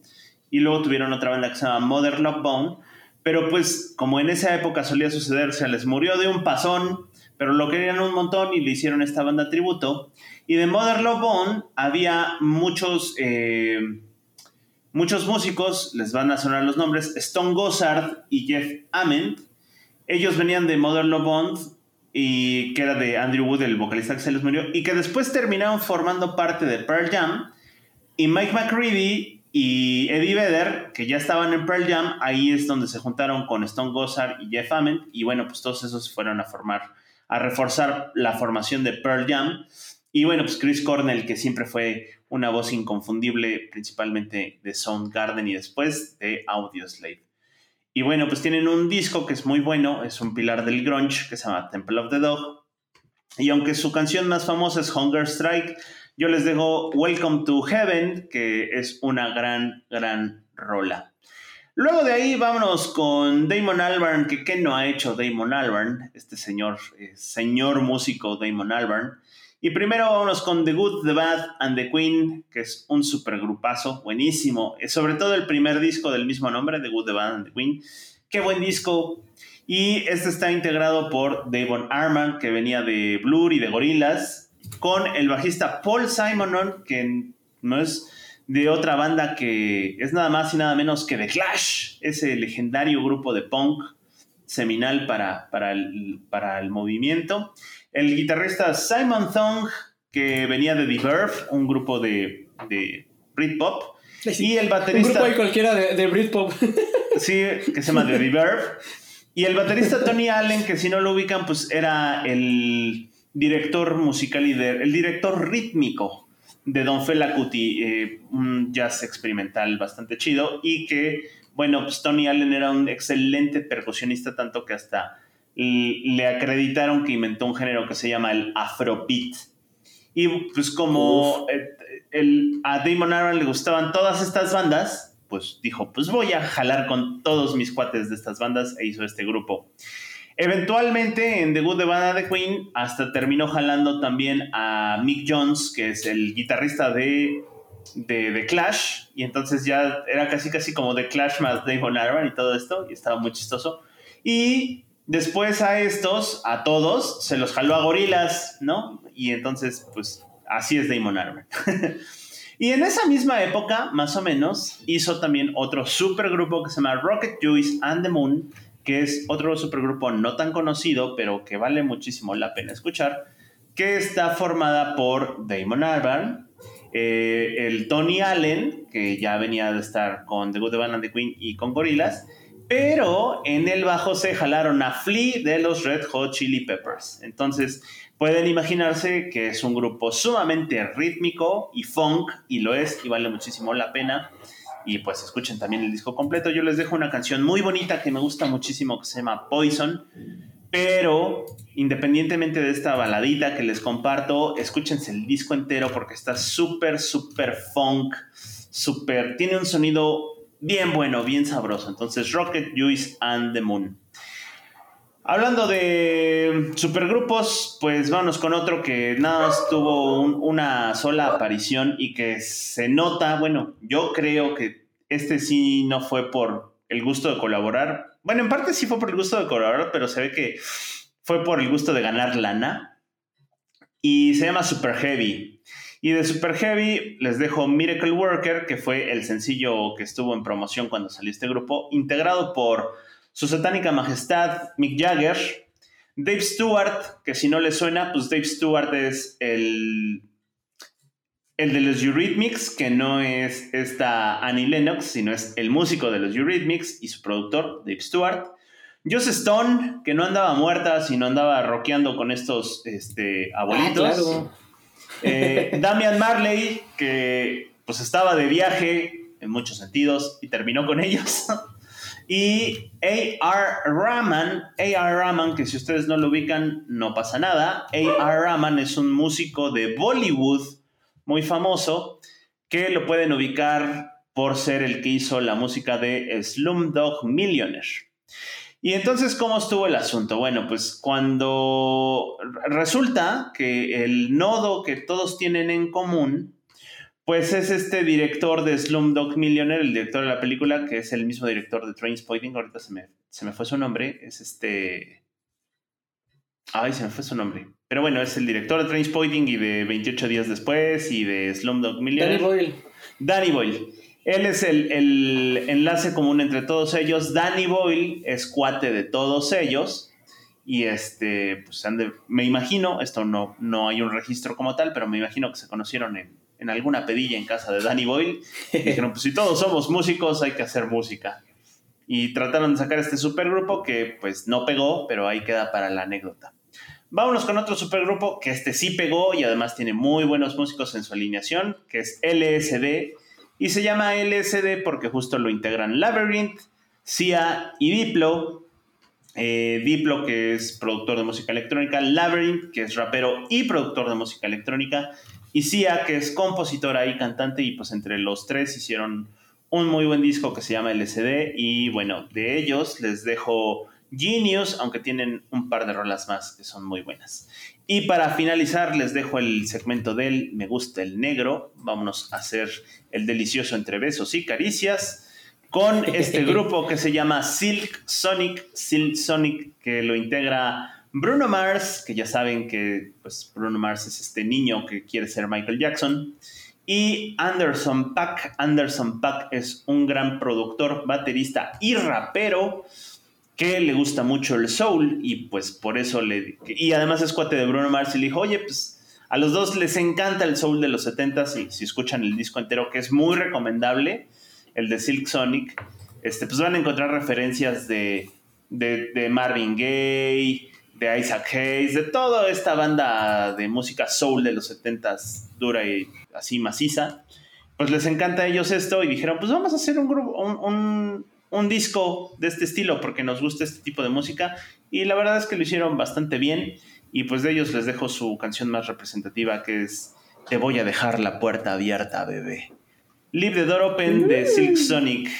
y luego tuvieron otra banda que se llama Mother Love Bone, pero pues como en esa época solía suceder, se les murió de un pasón, pero lo querían un montón y le hicieron esta banda tributo, y de Mother Love Bone había muchos... Eh, muchos músicos, les van a sonar los nombres, Stone Gossard y Jeff Ament. Ellos venían de Mother Love Bone, y que era de Andrew Wood, el vocalista que se les murió, y que después terminaron formando parte de Pearl Jam, y Mike McCready y Eddie Vedder, que ya estaban en Pearl Jam, ahí es donde se juntaron con Stone Gossard y Jeff Ament, y bueno, pues todos esos fueron a formar, a reforzar la formación de Pearl Jam, y bueno, pues Chris Cornell, que siempre fue una voz inconfundible, principalmente de Soundgarden y después de Audioslave. Y bueno, pues tienen un disco que es muy bueno, es un pilar del grunge que se llama Temple of the Dog. Y aunque su canción más famosa es Hunger Strike, yo les dejo Welcome to Heaven, que es una gran, gran rola. Luego de ahí vámonos con Damon Albarn, que ¿qué no ha hecho Damon Albarn? Este señor, eh, señor músico Damon Albarn. Y primero vámonos con The Good, The Bad and The Queen, que es un supergrupazo buenísimo. Sobre todo el primer disco del mismo nombre, The Good, The Bad and The Queen. Qué buen disco. Y este está integrado por Davon Arman, que venía de Blur y de Gorillaz, con el bajista Paul Simonon, que no es de otra banda que es nada más y nada menos que The Clash, ese legendario grupo de punk seminal para, para, el, para el movimiento el guitarrista Simon Thong, que venía de The Verve, un grupo de, de Britpop. Y el baterista. Un grupo de cualquiera de, Britpop. [laughs] sí, que se llama The Verve. Y el baterista Tony Allen, que si no lo ubican, pues era el director musical y el director rítmico de Don Fela Kuti, eh, un jazz experimental bastante chido. Y que, bueno, pues Tony Allen era un excelente percusionista, tanto que hasta le acreditaron que inventó un género que se llama el Afrobeat. Y pues como eh, el, a Damon Aaron le gustaban todas estas bandas, pues dijo, pues voy a jalar con todos mis cuates de estas bandas e hizo este grupo. Eventualmente en The Good, The Bad, The Queen, hasta terminó jalando también a Mick Jones, que es el guitarrista de, de, de, Clash, y entonces ya era casi casi como The Clash más Damon Aaron y todo esto, y estaba muy chistoso. Y Después a estos, a todos, se los jaló a gorilas, ¿no? Y entonces, pues, así es Damon Armour. [laughs] y en esa misma época, más o menos, hizo también otro supergrupo que se llama Rocket Juice and the Moon, que es otro supergrupo no tan conocido, pero que vale muchísimo la pena escuchar, que está formada por Damon Albarn, eh, el Tony Allen, que ya venía de estar con The Good, The Band and The Queen y con Gorillaz, pero en el bajo se jalaron a Flea de los Red Hot Chili Peppers. Entonces pueden imaginarse que es un grupo sumamente rítmico y funk, y lo es, y vale muchísimo la pena. Y pues escuchen también el disco completo. Yo les dejo una canción muy bonita que me gusta muchísimo que se llama Poison. Pero independientemente de esta baladita que les comparto, escúchense el disco entero porque está súper, súper funk, súper... Tiene un sonido bien bueno, bien sabroso. Entonces, Rocket, Juice and the Moon. Hablando de supergrupos, pues vamos con otro que nada más tuvo una sola aparición y que se nota, bueno, yo creo que este sí no fue por el gusto de colaborar. Bueno, en parte sí fue por el gusto de colaborar, pero se ve que fue por el gusto de ganar lana. Y se llama Super Heavy. Y de Super Heavy les dejo Miracle Worker, que fue el sencillo que estuvo en promoción cuando salió este grupo, integrado por su satánica majestad Mick Jagger, Dave Stewart, que si no le suena, pues Dave Stewart es el, el de los Eurythmics, que no es esta Annie Lennox, sino es el músico de los Eurythmics y su productor, Dave Stewart. Joss Stone, que no andaba muerta, sino andaba rockeando con estos este, abuelitos. Ah, eh, Damian Marley, que pues estaba de viaje en muchos sentidos y terminó con ellos. [laughs] Y A.R. Rahman, A.R. Rahman, que si ustedes no lo ubican, no pasa nada. A.R. Rahman es un músico de Bollywood muy famoso que lo pueden ubicar por ser el que hizo la música de Slumdog Millionaire. Y entonces, ¿cómo estuvo el asunto? Bueno, pues cuando resulta que el nodo que todos tienen en común pues es este director de Slumdog Millionaire, el director de la película, que es el mismo director de Trainspotting. Ahorita se me, se me fue su nombre. Es este. Ay, se me fue su nombre. Pero bueno, es el director de Trainspotting y de 28 días después y de Slumdog Millionaire. Danny Boyle. Danny Boyle. Él es el, el, enlace común entre todos ellos. Danny Boyle es cuate de todos ellos. Y este, pues me imagino, esto no, no hay un registro como tal, pero me imagino que se conocieron en, en alguna pedilla en casa de Danny Boyle. dijeron, pues si todos somos músicos, hay que hacer música. Y trataron de sacar este supergrupo que pues no pegó, pero ahí queda para la anécdota. Vámonos con otro supergrupo que este sí pegó y además tiene muy buenos músicos en su alineación, que es LSD. Y se llama LSD porque justo lo integran Labyrinth, Sia y Diplo. Eh, Diplo, que es productor de música electrónica, Labyrinth, que es rapero y productor de música electrónica, y Sia, que es compositora y cantante, y pues entre los tres hicieron un muy buen disco que se llama LCD. Y bueno, de ellos les dejo Genius, aunque tienen un par de rolas más que son muy buenas. Y para finalizar, les dejo el segmento del Me gusta el negro. Vámonos a hacer el delicioso entre besos y caricias con este [laughs] grupo que se llama Silk Sonic. Silk Sonic, que lo integra Bruno Mars, que ya saben que pues, Bruno Mars es este niño que quiere ser Michael Jackson. Y Anderson Pack. Anderson Pack es un gran productor, baterista y rapero que le gusta mucho el soul y pues por eso le... Y además es cuate de Bruno Mars y le dijo, oye, pues a los dos les encanta el soul de los 70s y si escuchan el disco entero, que es muy recomendable, el de Silk Sonic, este, pues van a encontrar referencias de, de, de Marvin Gaye, de Isaac Hayes, de toda esta banda de música soul de los 70s, dura y así maciza, pues les encanta a ellos esto y dijeron, pues vamos a hacer un grupo, un, un, disco de este estilo porque nos gusta este tipo de música y la verdad es que lo hicieron bastante bien y pues de ellos les dejo su canción más representativa que es Te voy a dejar la puerta abierta, bebé. Leave the Door Open de Silk Sonic.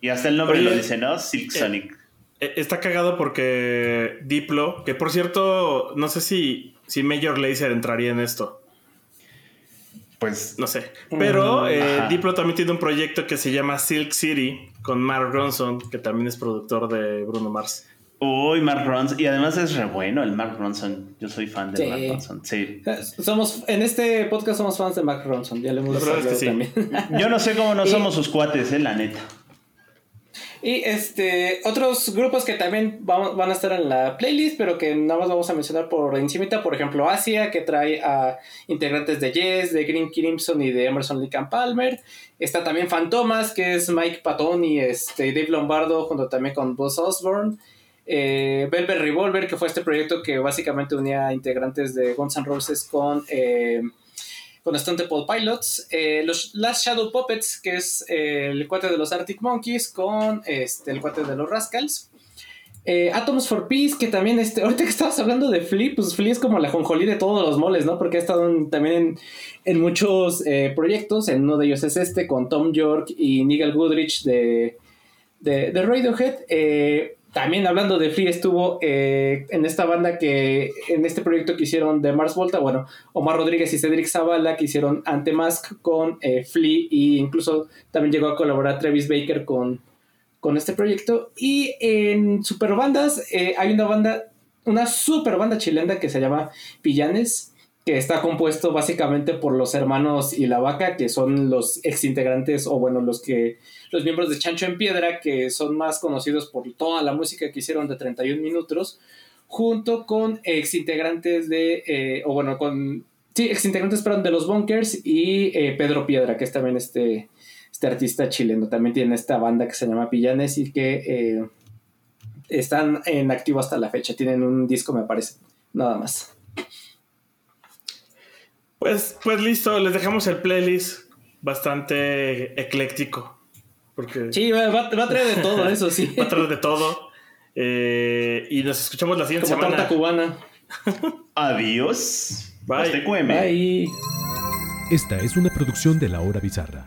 Y hasta el nombre lo dice, ¿no? Silk eh, Sonic. Eh, está cagado porque Diplo, que por cierto, no sé si, si Major Lazer entraría en esto. Pues no sé. Pero mm, eh, Diplo también tiene un proyecto que se llama Silk City con Mark Ronson, que también es productor de Bruno Mars. Uy, Mark Ronson. Y además es re bueno el Mark Ronson. Yo soy fan de Mark Ronson. Sí. Somos, en este podcast somos fans de Mark Ronson. Ya le hemos dicho también. Yo no sé cómo no [laughs] somos sus cuates, eh, la neta. Y este, otros grupos que también van a estar en la playlist, pero que nada más vamos a mencionar por encimita, por ejemplo, Asia, que trae a integrantes de Yes, de Green Crimson y de Emerson Lake Palmer. Está también Fantomas, que es Mike Patton y este, Dave Lombardo, junto también con Buzz Osborne. Eh, Velvet Revolver, que fue este proyecto que básicamente unía integrantes de Guns N' Roses con... Eh, con Temple Pilots, eh, los Last Shadow Puppets, que es eh, el cuate de los Arctic Monkeys, con este, el cuate de los Rascals. Eh, Atoms for Peace, que también, este, [laughs] ahorita que estabas hablando de Flea, pues Flea es como la jonjolí de todos los moles, ¿no? Porque ha estado también en, muchos proyectos, en uno de ellos es este, con Tom York y Nigel Goodrich de, de, de Radiohead. También hablando de Flea, estuvo eh, en esta banda que, en este proyecto que hicieron de Mars Volta, bueno, Omar Rodríguez y Cedric Zavala, que hicieron Antemask con eh, Flea, e incluso también llegó a colaborar Travis Baker con, con este proyecto. Y en superbandas, eh, hay una banda, una super banda chilena que se llama Pillanes, que está compuesto básicamente por los hermanos y la vaca, que son los ex integrantes, o bueno, los que los miembros de Chancho en Piedra, que son más conocidos por toda la música que hicieron de 31 minutos, junto con ex integrantes de, eh, o bueno, con, sí, ex integrantes, perdón, de los Bunkers y eh, Pedro Piedra, que es también este, este artista chileno, también tiene esta banda que se llama Pillanes y que eh, están en activo hasta la fecha, tienen un disco, me parece, nada más. Pues, pues listo, les dejamos el playlist bastante ecléctico. Porque sí, va, a traer de todo eso, sí. [laughs] Va a traer de todo. Eh, y nos escuchamos la siguiente Como semana. cubana. Adiós. Bye. Bye. Esta es una producción de La Hora Bizarra.